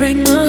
got me,